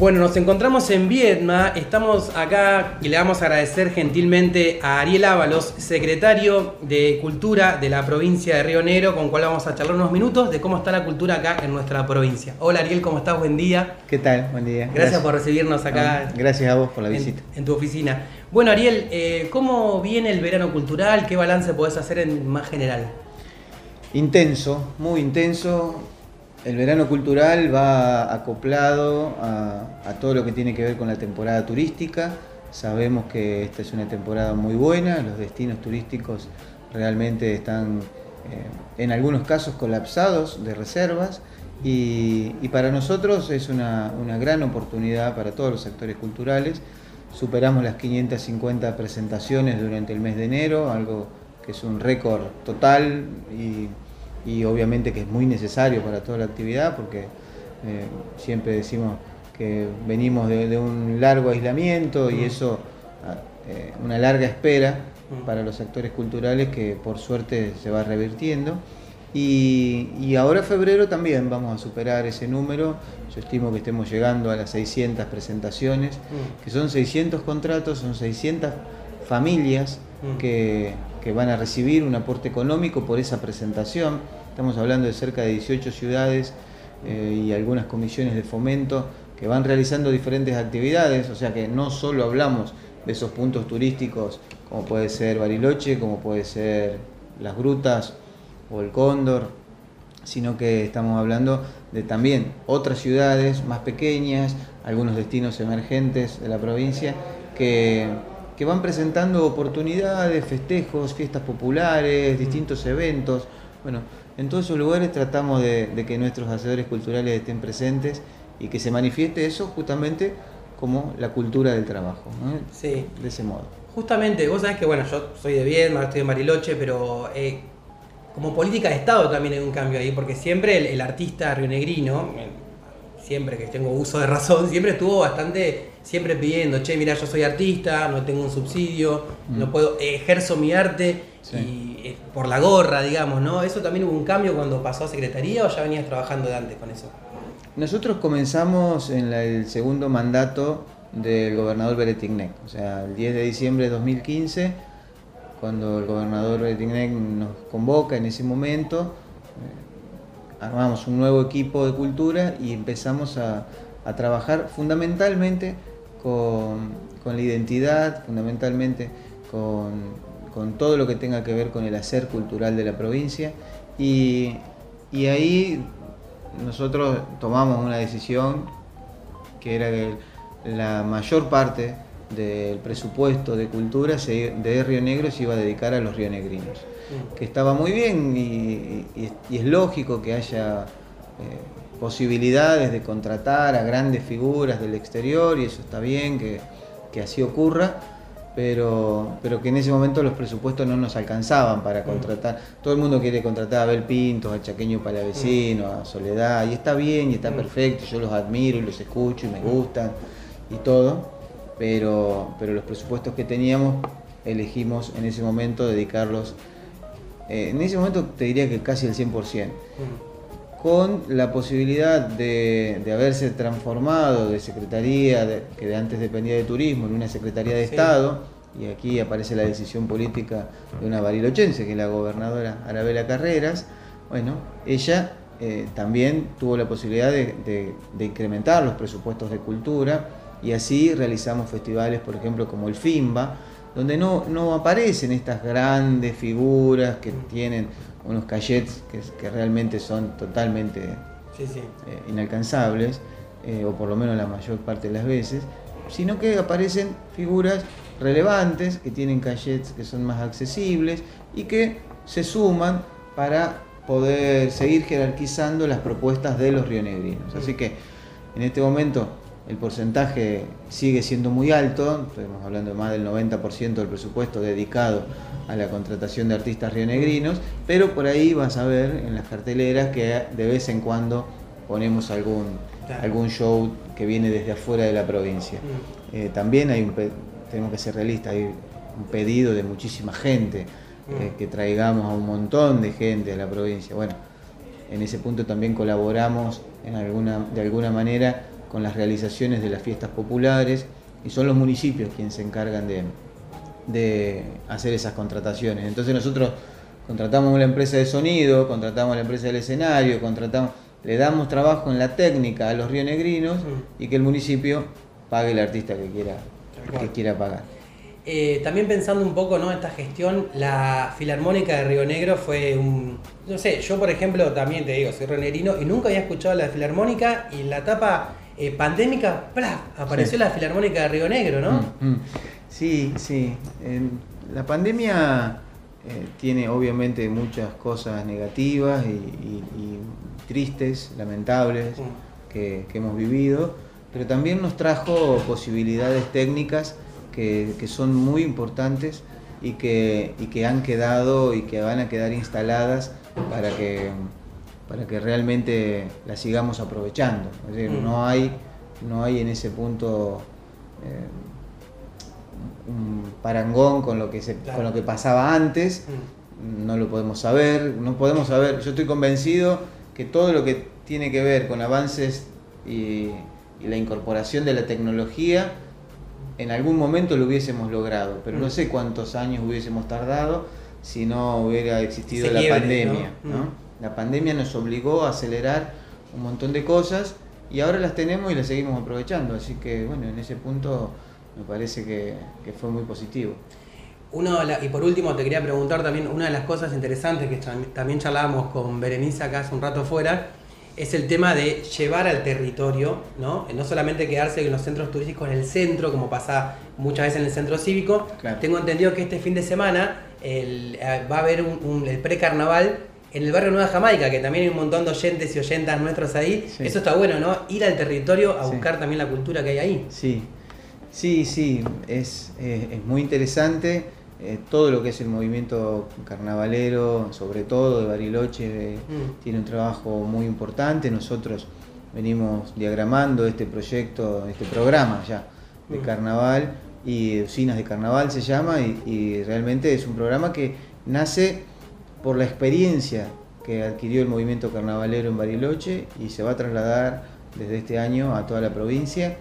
Bueno, nos encontramos en Vietnam, estamos acá y le vamos a agradecer gentilmente a Ariel Ábalos, secretario de Cultura de la provincia de Río Negro, con cual vamos a charlar unos minutos de cómo está la cultura acá en nuestra provincia. Hola Ariel, ¿cómo estás? Buen día. ¿Qué tal? Buen día. Gracias, por recibirnos acá. Ah, gracias a vos por la en- visita. En, tu oficina. Bueno Ariel, eh, ¿cómo viene el verano cultural? ¿Qué balance podés hacer en más general? Intenso, muy intenso. El verano cultural va acoplado a, todo lo que tiene que ver con la temporada turística. Sabemos que esta es una temporada muy buena, los destinos turísticos realmente están eh, en algunos casos colapsados de reservas y, y para nosotros es una, una gran oportunidad para todos los sectores culturales. Superamos las 550 presentaciones durante el mes de enero, algo que es un récord total y y obviamente que es muy necesario para toda la actividad porque eh, siempre decimos que venimos de, de un largo aislamiento y eso, ah, eh, una larga espera para los sectores culturales que por suerte se va revirtiendo. Y, y ahora febrero también vamos a superar ese número, yo estimo que estemos llegando a las 600 presentaciones, que son 600 contratos, son 600 familias Que, que van a recibir un aporte económico por esa presentación. Estamos hablando de cerca de 18 ciudades eh, y algunas comisiones de fomento que van realizando diferentes actividades, o sea que no solo hablamos de esos puntos turísticos como puede ser Bariloche, como puede ser las grutas o el Cóndor, sino que estamos hablando de también otras ciudades más pequeñas, algunos destinos emergentes de la provincia que, que van presentando oportunidades, festejos, fiestas populares, distintos eventos. Bueno, en todos esos lugares tratamos de, de que nuestros hacedores culturales estén presentes y que se manifieste eso justamente como la cultura del trabajo. Sí. de ese modo. Justamente, vos sabés que, bueno, yo soy de Viedma, estoy en Bariloche, pero eh, como política de Estado también hay un cambio ahí, porque siempre el, el artista rionegrino, eh, siempre que tengo uso de razón, siempre estuvo bastante, siempre pidiendo, che, mira, yo soy artista, no tengo un subsidio, Mm. no puedo, ejerzo mi arte Sí. y eh, por la gorra, digamos, ¿no? ¿Eso también hubo un cambio cuando pasó a Secretaría o ya venías trabajando de antes con eso? Nosotros comenzamos en la- el segundo mandato del gobernador Beretignek, o sea, el 10 de diciembre de 2015, cuando el gobernador Beretignek nos convoca en ese momento, eh, armamos un nuevo equipo de cultura y empezamos a, a trabajar fundamentalmente con, con la identidad, fundamentalmente con, con todo lo que tenga que ver con el hacer cultural de la provincia y, y ahí nosotros tomamos una decisión que era que la mayor parte del presupuesto de cultura de Río Negro se iba a dedicar a los rionegrinos. Que estaba muy bien y, y- y es lógico que haya posibilidades de contratar a grandes figuras del exterior y eso está bien que, que así ocurra, pero, pero que en ese momento los presupuestos no nos alcanzaban para contratar. Todo el mundo quiere contratar a Abel Pintos, a Chaqueño Palavecino, a Soledad, y está bien y está perfecto, yo los admiro y los escucho y me gustan y todo, pero, pero los presupuestos que teníamos elegimos en ese momento dedicarlos, eh, en ese momento te diría que casi el 100% con la posibilidad de, de haberse transformado de secretaría, de- que de antes dependía de turismo, en una secretaría de Sí. Estado, y aquí aparece la decisión política de una barilochense, que es la gobernadora Arabela Carreras, bueno, ella eh, también tuvo la posibilidad de, de- de incrementar los presupuestos de cultura, y así realizamos festivales, por ejemplo, como el FIMBA, donde no, no aparecen estas grandes figuras que tienen unos cachets que, que realmente son totalmente Sí, sí. eh, inalcanzables, eh, o por lo menos la mayor parte de las veces, sino que aparecen figuras relevantes, que tienen cachets que son más accesibles y que se suman para poder seguir jerarquizando las propuestas de los rionegrinos. Así que en este momento el porcentaje sigue siendo muy alto, estamos hablando de más del 90% del presupuesto dedicado a la contratación de artistas rionegrinos, pero por ahí vas a ver en las carteleras que de vez en cuando ponemos algún, algún show que viene desde afuera de la provincia. Mm. Eh, también hay un tenemos que ser realistas, hay un pedido de muchísima gente, eh, Mm. que traigamos a un montón de gente a la provincia. Bueno, en ese punto también colaboramos en alguna, de alguna manera con las realizaciones de las fiestas populares y son los municipios quienes se encargan de, de hacer esas contrataciones. Entonces nosotros contratamos una empresa de sonido, contratamos la empresa del escenario, contratamos, le damos trabajo en la técnica a los rionegrinos y que el municipio pague el artista que quiera, que quiera pagar. Eh, también pensando un poco ¿no? en esta gestión, la Filarmónica de Río Negro fue un. No sé, yo por ejemplo también te digo, soy rionegrino y nunca había escuchado la Filarmónica y en la etapa eh, pandémica, apareció la Filarmónica de Río Negro, ¿no? Mm, mm. Sí, sí. la pandemia eh, tiene obviamente muchas cosas negativas y, tristes, lamentables, mm. que, hemos vivido, pero también nos trajo posibilidades técnicas que, son muy importantes y que, que han quedado y que van a quedar instaladas para que, para que realmente las sigamos aprovechando. Es decir, mm. no, hay, no hay en ese punto... Eh, un parangón con lo que, se, con lo que pasaba antes, mm. no lo podemos saber, no podemos saber, yo estoy convencido que todo lo que tiene que ver con avances y, la incorporación de la tecnología, en algún momento lo hubiésemos logrado, pero no mm. sé cuántos años hubiésemos tardado si no hubiera existido la pandemia. La pandemia nos obligó a acelerar un montón de cosas y ahora las tenemos y las seguimos aprovechando, así que bueno, en ese punto me parece que, fue muy positivo. Uno, y por último te quería preguntar también, una de las cosas interesantes que también charlábamos con Berenice acá hace un rato fuera, es el tema de llevar al territorio, ¿no? No solamente quedarse en los centros turísticos en el centro, como pasa muchas veces en el centro cívico. Tengo entendido que este fin de semana eh, va a haber un, el precarnaval en el barrio Nueva Jamaica, que también hay un montón de oyentes y oyentas nuestros ahí. Eso está bueno, ¿no? Ir al territorio a buscar también la cultura que hay ahí. Sí, Sí, sí, es, es muy interesante. Eh, todo lo que es el movimiento carnavalero, sobre todo de Bariloche, mm. tiene un trabajo muy importante. Nosotros venimos diagramando este proyecto, este programa ya de mm. carnaval y usinas de carnaval se llama y, y, realmente es un programa que nace por la experiencia que adquirió el movimiento carnavalero en Bariloche y se va a trasladar desde este año a toda la provincia.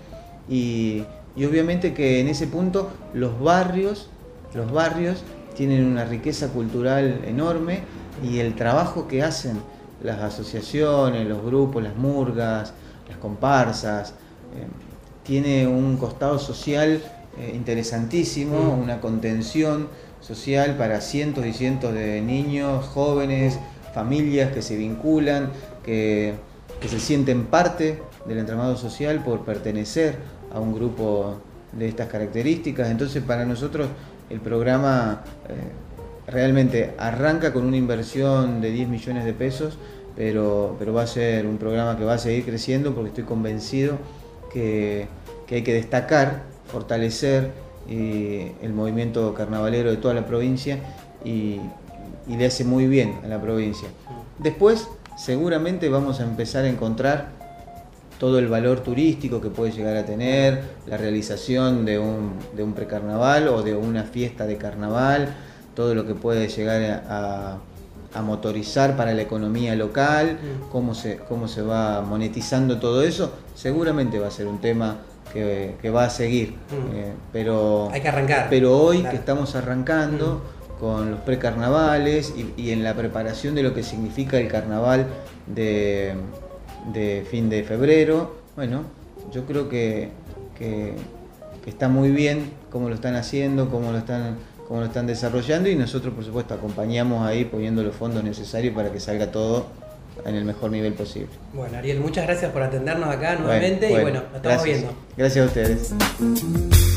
Y y obviamente que en ese punto los barrios, los barrios tienen una riqueza cultural enorme y el trabajo que hacen las asociaciones, los grupos, las murgas, las comparsas, eh, tiene un costado social eh, interesantísimo, una contención social para cientos y cientos de niños, jóvenes, familias que se vinculan, que, se sienten parte del entramado social por pertenecer a un grupo de estas características. Entonces para nosotros el programa eh, realmente arranca con una inversión de 10 millones de pesos, pero, pero va a ser un programa que va a seguir creciendo porque estoy convencido que, hay que destacar, fortalecer eh, el movimiento carnavalero de toda la provincia y, le hace muy bien a la provincia. Después seguramente vamos a empezar a encontrar todo el valor turístico que puede llegar a tener, la realización de un precarnaval o de una fiesta de carnaval, todo lo que puede llegar a, motorizar para la economía local, mm. cómo se, cómo se va monetizando todo eso, seguramente va a ser un tema que, va a seguir. Mm. Eh, pero, Hay que arrancar. Pero hoy que estamos arrancando mm. con los precarnavales y, y en la preparación de lo que significa el carnaval de de fin de febrero. Bueno, yo creo que, está muy bien cómo lo están haciendo, cómo lo están, cómo lo están desarrollando y nosotros por supuesto acompañamos ahí poniendo los fondos necesarios para que salga todo en el mejor nivel posible. Bueno, Ariel, muchas gracias por atendernos acá nuevamente y bueno, nos estamos viendo. Gracias a ustedes.